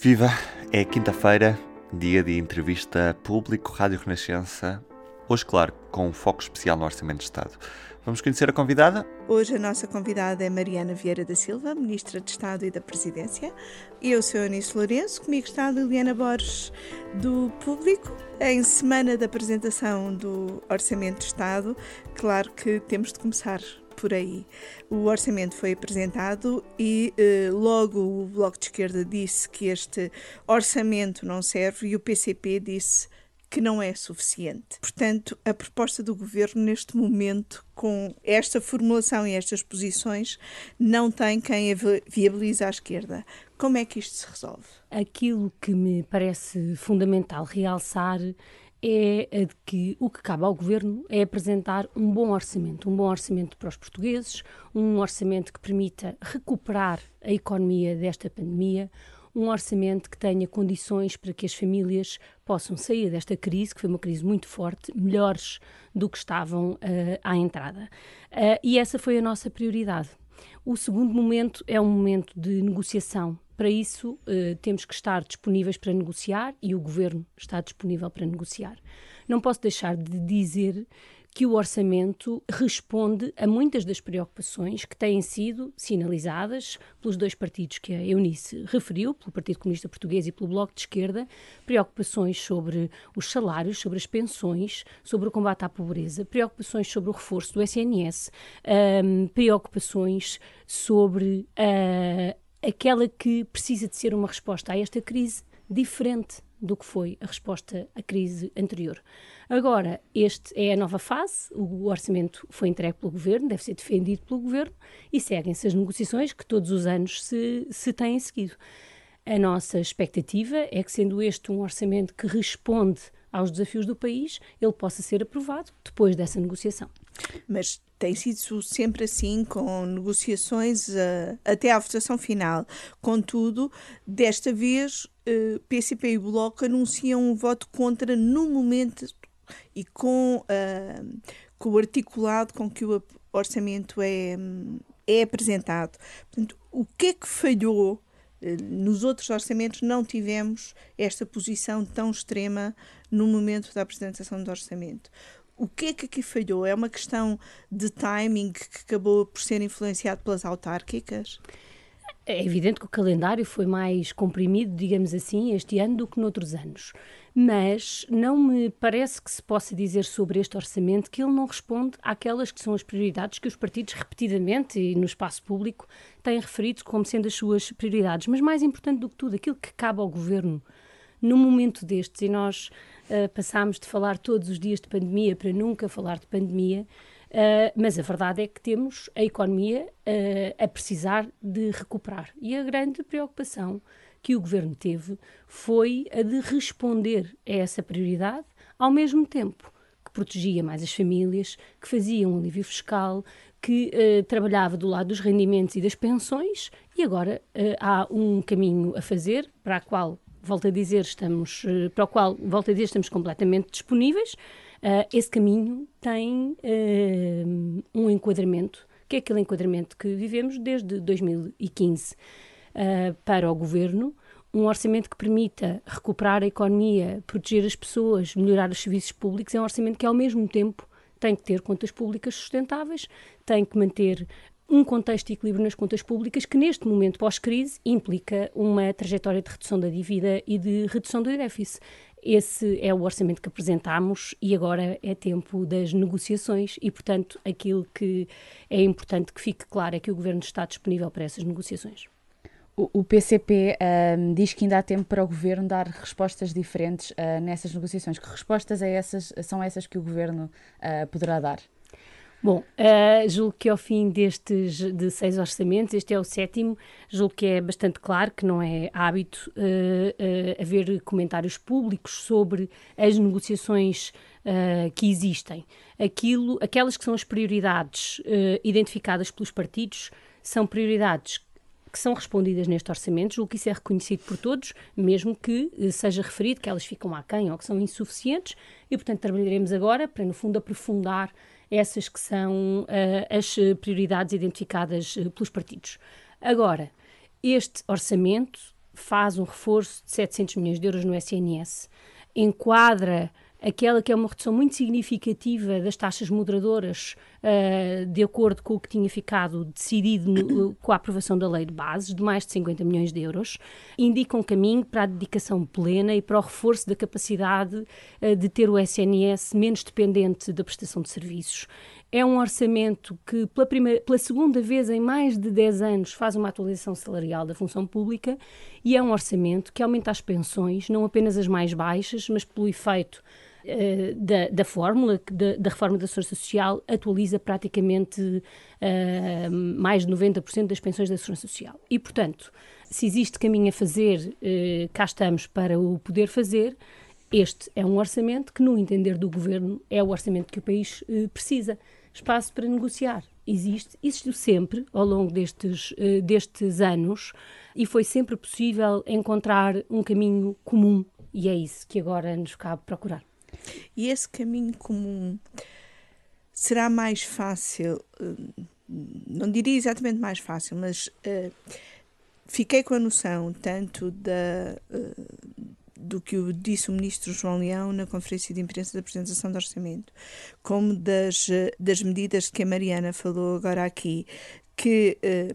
Viva! É quinta-feira, dia de entrevista público Rádio Renascença. Hoje, claro, com um foco especial no Orçamento de Estado. Vamos conhecer a convidada? Hoje a nossa convidada é Mariana Vieira da Silva, Ministra de Estado e da Presidência. Eu sou Eunice Lourenço, comigo está a Liliana Borges, do Público. Em semana da apresentação do Orçamento de Estado, claro que temos de começar por aí. O orçamento foi apresentado e eh, logo o Bloco de Esquerda disse que este orçamento não serve e o PCP disse que não é suficiente. Portanto, a proposta do governo neste momento, com esta formulação e estas posições, não tem quem a viabilize à esquerda. Como é que isto se resolve? Aquilo que me parece fundamental realçar é a de que o que cabe ao governo é apresentar um bom orçamento, um bom orçamento para os portugueses, um orçamento que permita recuperar a economia desta pandemia, um orçamento que tenha condições para que as famílias possam sair desta crise, que foi uma crise muito forte, melhores do que estavam uh, à entrada. Uh, e essa foi a nossa prioridade. O segundo momento é um momento de negociação para isso, uh, temos que estar disponíveis para negociar e o governo está disponível para negociar. Não posso deixar de dizer que o orçamento responde a muitas das preocupações que têm sido sinalizadas pelos dois partidos que a Eunice referiu, pelo Partido Comunista Português e pelo Bloco de Esquerda, preocupações sobre os salários, sobre as pensões, sobre o combate à pobreza, preocupações sobre o reforço do SNS, um, preocupações sobre a aquela que precisa de ser uma resposta a esta crise diferente do que foi a resposta à crise anterior. Agora, este é a nova fase, o orçamento foi entregue pelo governo, deve ser defendido pelo governo e seguem-se as negociações que todos os anos se, se têm seguido. A nossa expectativa é que, sendo este um orçamento que responde aos desafios do país, ele possa ser aprovado depois dessa negociação. Mas tem sido sempre assim, com negociações uh, até à votação final. Contudo, desta vez, uh, eh, PCP e Bloco anunciam um voto contra no momento e com, uh, com o articulado com que o orçamento é, é apresentado. Portanto, o que é que falhou? Nos outros orçamentos não tivemos esta posição tão extrema no momento da apresentação do orçamento o que é que aqui falhou? É uma questão de timing que acabou por ser influenciado pelas autárquicas? É evidente que o calendário foi mais comprimido, digamos assim, este ano do que noutros anos. Mas não me parece que se possa dizer sobre este orçamento que ele não responde àquelas que são as prioridades que os partidos repetidamente e no espaço público têm referido como sendo as suas prioridades. Mas mais importante do que tudo, aquilo que cabe ao governo num momento destes, e nós uh, passámos de falar todos os dias de pandemia para nunca falar de pandemia, uh, mas a verdade é que temos a economia uh, a precisar de recuperar. E a grande preocupação que o governo teve foi a de responder a essa prioridade, ao mesmo tempo que protegia mais as famílias, que fazia um alívio fiscal, que uh, trabalhava do lado dos rendimentos e das pensões, e agora há um caminho a fazer para a qual volto a dizer, estamos, para o qual, volto a dizer, estamos completamente disponíveis. Uh, esse caminho tem uh, um enquadramento, que é aquele enquadramento que vivemos desde 2015 uh, para o governo, um orçamento que permita recuperar a economia, proteger as pessoas, melhorar os serviços públicos, é um orçamento que ao mesmo tempo tem que ter contas públicas sustentáveis, tem que manter um contexto de equilíbrio nas contas públicas que, neste momento pós-crise, implica uma trajetória de redução da dívida e de redução do déficit. Esse é o orçamento que apresentámos e agora é tempo das negociações e, portanto, aquilo que é importante que fique claro é que o Governo está disponível para essas negociações. O, PCP um, diz que ainda há tempo para o Governo dar respostas diferentes uh, nessas negociações. Que respostas é essas, são essas que o Governo uh, poderá dar? Bom, uh, julgo que ao fim destes de seis orçamentos, este é o sétimo, julgo que é bastante claro que não é hábito uh, uh, haver comentários públicos sobre as negociações que existem. Aquilo, aquelas que são as prioridades identificadas pelos partidos são prioridades que são respondidas neste orçamento, julgo que isso é reconhecido por todos, mesmo que seja referido que elas ficam aquém ou que são insuficientes, e portanto trabalharemos agora para, no fundo, aprofundar essas que são uh, as prioridades identificadas uh, pelos partidos. Agora, este orçamento faz um reforço de 700 milhões de euros no SNS, enquadra aquela que é uma redução muito significativa das taxas moderadoras, uh, de acordo com o que tinha ficado decidido no, com a aprovação da lei de bases, de mais de 50 milhões de euros, indica um caminho para a dedicação plena e para o reforço da capacidade uh, de ter o SNS menos dependente da prestação de serviços. É um orçamento que, pela, primeira, pela segunda vez em mais de 10 anos, faz uma atualização salarial da função pública e é um orçamento que aumenta as pensões, não apenas as mais baixas, mas pelo efeito uh, da, da fórmula da, da, reforma da Segurança Social, atualiza praticamente uh, mais de 90% das pensões da Segurança Social. E, portanto, se existe caminho a fazer, uh, cá estamos para o poder fazer. Este é um orçamento que, no entender do governo, é o orçamento que o país precisa espaço para negociar. Existe, existiu sempre ao longo destes, destes anos e foi sempre possível encontrar um caminho comum e é isso que agora nos cabe procurar. E esse caminho comum será mais fácil, uh, não diria exatamente mais fácil, mas uh, fiquei com a noção tanto da do que o disse o ministro João Leão na conferência de imprensa da apresentação do orçamento, como das, das medidas que a Mariana falou agora aqui, que eh,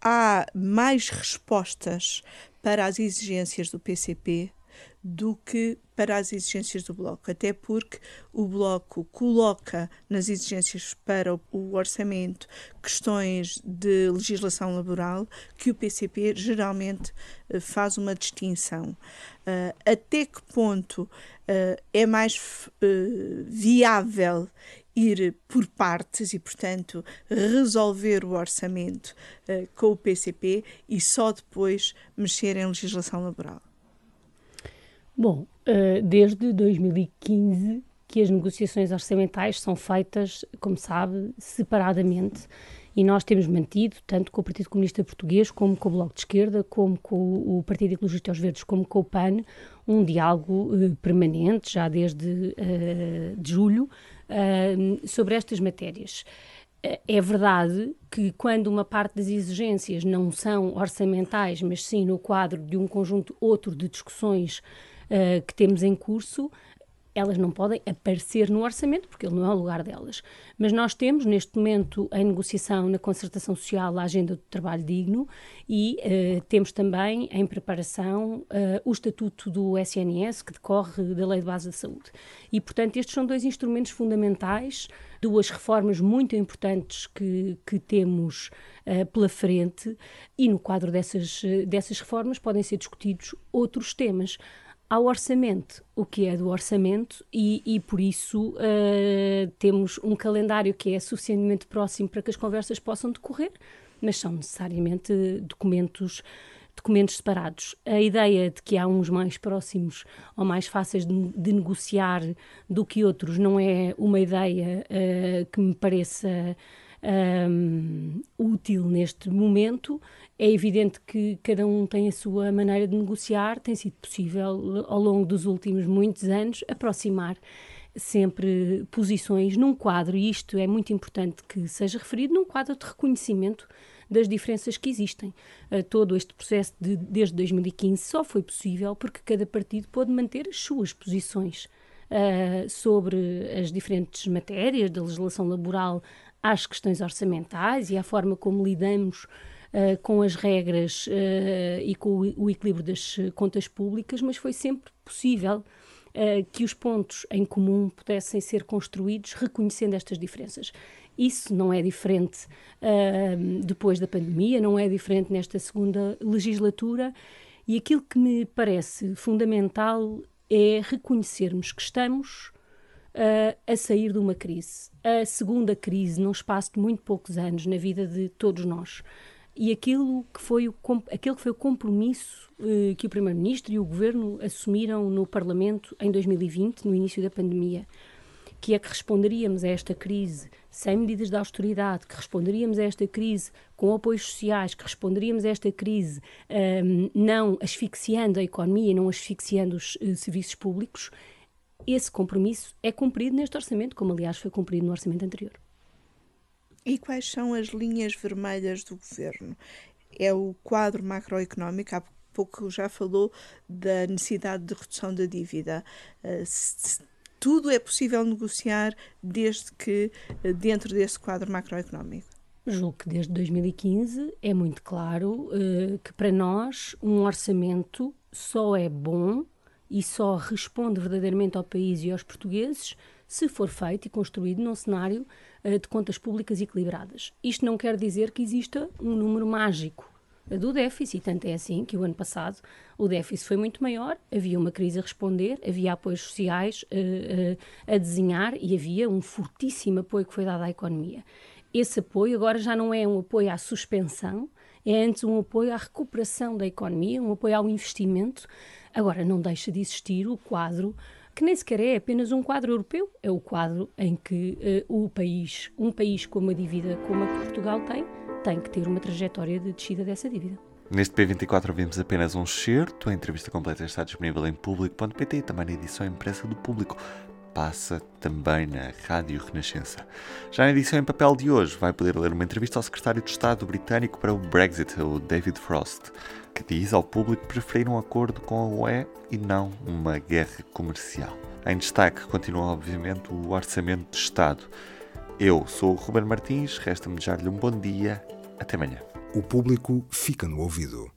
há mais respostas para as exigências do PCP do que para as exigências do Bloco, até porque o Bloco coloca nas exigências para o orçamento questões de legislação laboral que o PCP geralmente eh, faz uma distinção. Uh, até que ponto uh, é mais uh, viável ir por partes e, portanto, resolver o orçamento com o PCP e só depois mexer em legislação laboral? Bom, uh, desde 2015 que as negociações orçamentais são feitas, como sabe, separadamente. E nós temos mantido, tanto com o Partido Comunista Português, como com o Bloco de Esquerda, como com o Partido Ecologista aos Verdes, como com o PAN, um diálogo uh, permanente, já desde uh, de julho, sobre estas matérias. É verdade que quando uma parte das exigências não são orçamentais, mas sim no quadro de um conjunto outro de discussões uh, que temos em curso, elas não podem aparecer no orçamento, porque ele não é o lugar delas. Mas nós temos, neste momento, em negociação na concertação social a agenda do trabalho digno e uh, temos também em preparação uh, o estatuto do SNS, que decorre da Lei de Base da Saúde. E, portanto, estes são dois instrumentos fundamentais, duas reformas muito importantes que, que temos pela frente, e no quadro dessas, dessas reformas podem ser discutidos outros temas ao orçamento, o que é do orçamento, e, e por isso uh, temos um calendário que é suficientemente próximo para que as conversas possam decorrer, mas são necessariamente documentos documentos separados. A ideia de que há uns mais próximos ou mais fáceis de, de negociar do que outros não é uma ideia uh, que me pareça um, útil neste momento. É evidente que cada um tem a sua maneira de negociar, tem sido possível ao longo dos últimos muitos anos aproximar sempre posições num quadro, e isto é muito importante que seja referido, num quadro de reconhecimento das diferenças que existem. Uh, todo este processo de, desde 2015 só foi possível porque cada partido pôde manter as suas posições uh, sobre as diferentes matérias da legislação laboral às questões orçamentais e à forma como lidamos uh, com as regras uh, e com o, o, equilíbrio das contas públicas, mas foi sempre possível uh, que os pontos em comum pudessem ser construídos reconhecendo estas diferenças. Isso não é diferente depois da pandemia, não é diferente nesta segunda legislatura, e aquilo que me parece fundamental é reconhecermos que estamos uh, a sair de uma crise. A segunda crise, num espaço de muito poucos anos na vida de todos nós. E aquilo que foi o, aquilo que foi o compromisso uh, que o Primeiro-Ministro e o Governo assumiram no Parlamento em 2020, no início da pandemia, que é que responderíamos a esta crise sem medidas de austeridade, que responderíamos a esta crise com apoios sociais, que responderíamos a esta crise um, ehm, não asfixiando a economia, não asfixiando os uh, serviços públicos, esse compromisso é cumprido neste orçamento, como aliás foi cumprido no orçamento anterior. E quais são as linhas vermelhas do governo? É o quadro macroeconómico, há pouco já falou da necessidade de redução da dívida. Se, tudo é possível negociar desde que uh, dentro desse quadro macroeconómico. Julgo que desde 2015 é muito claro uh, que para nós um orçamento só é bom e só responde verdadeiramente ao país e aos portugueses se for feito e construído num cenário uh, de contas públicas equilibradas. Isto não quer dizer que exista um número mágico do déficit. Tanto é assim que o ano passado o déficit foi muito maior, havia uma crise a responder, havia apoios sociais uh, uh, a desenhar e havia um fortíssimo apoio que foi dado à economia esse apoio agora já não é um apoio à suspensão, é antes um apoio à recuperação da economia, um apoio ao investimento. Agora, não deixa de existir o quadro que nem sequer é apenas um quadro europeu, é o quadro em que uh, o país, um país com uma dívida como a que Portugal tem, tem que ter uma trajetória de descida dessa dívida. Neste P24 ouvimos apenas um excerto, a entrevista completa está disponível em público.pt e também na edição impressa do Público passa também na Rádio Renascença. Já na edição em papel de hoje vai poder ler uma entrevista ao secretário de Estado britânico para o Brexit, o David Frost, que diz ao público preferir um acordo com a UE e não uma guerra comercial. Em destaque continua, obviamente, o Orçamento de Estado. Eu sou o Ruben Martins, resta-me desejar-lhe um bom dia. Até amanhã. O público fica no ouvido.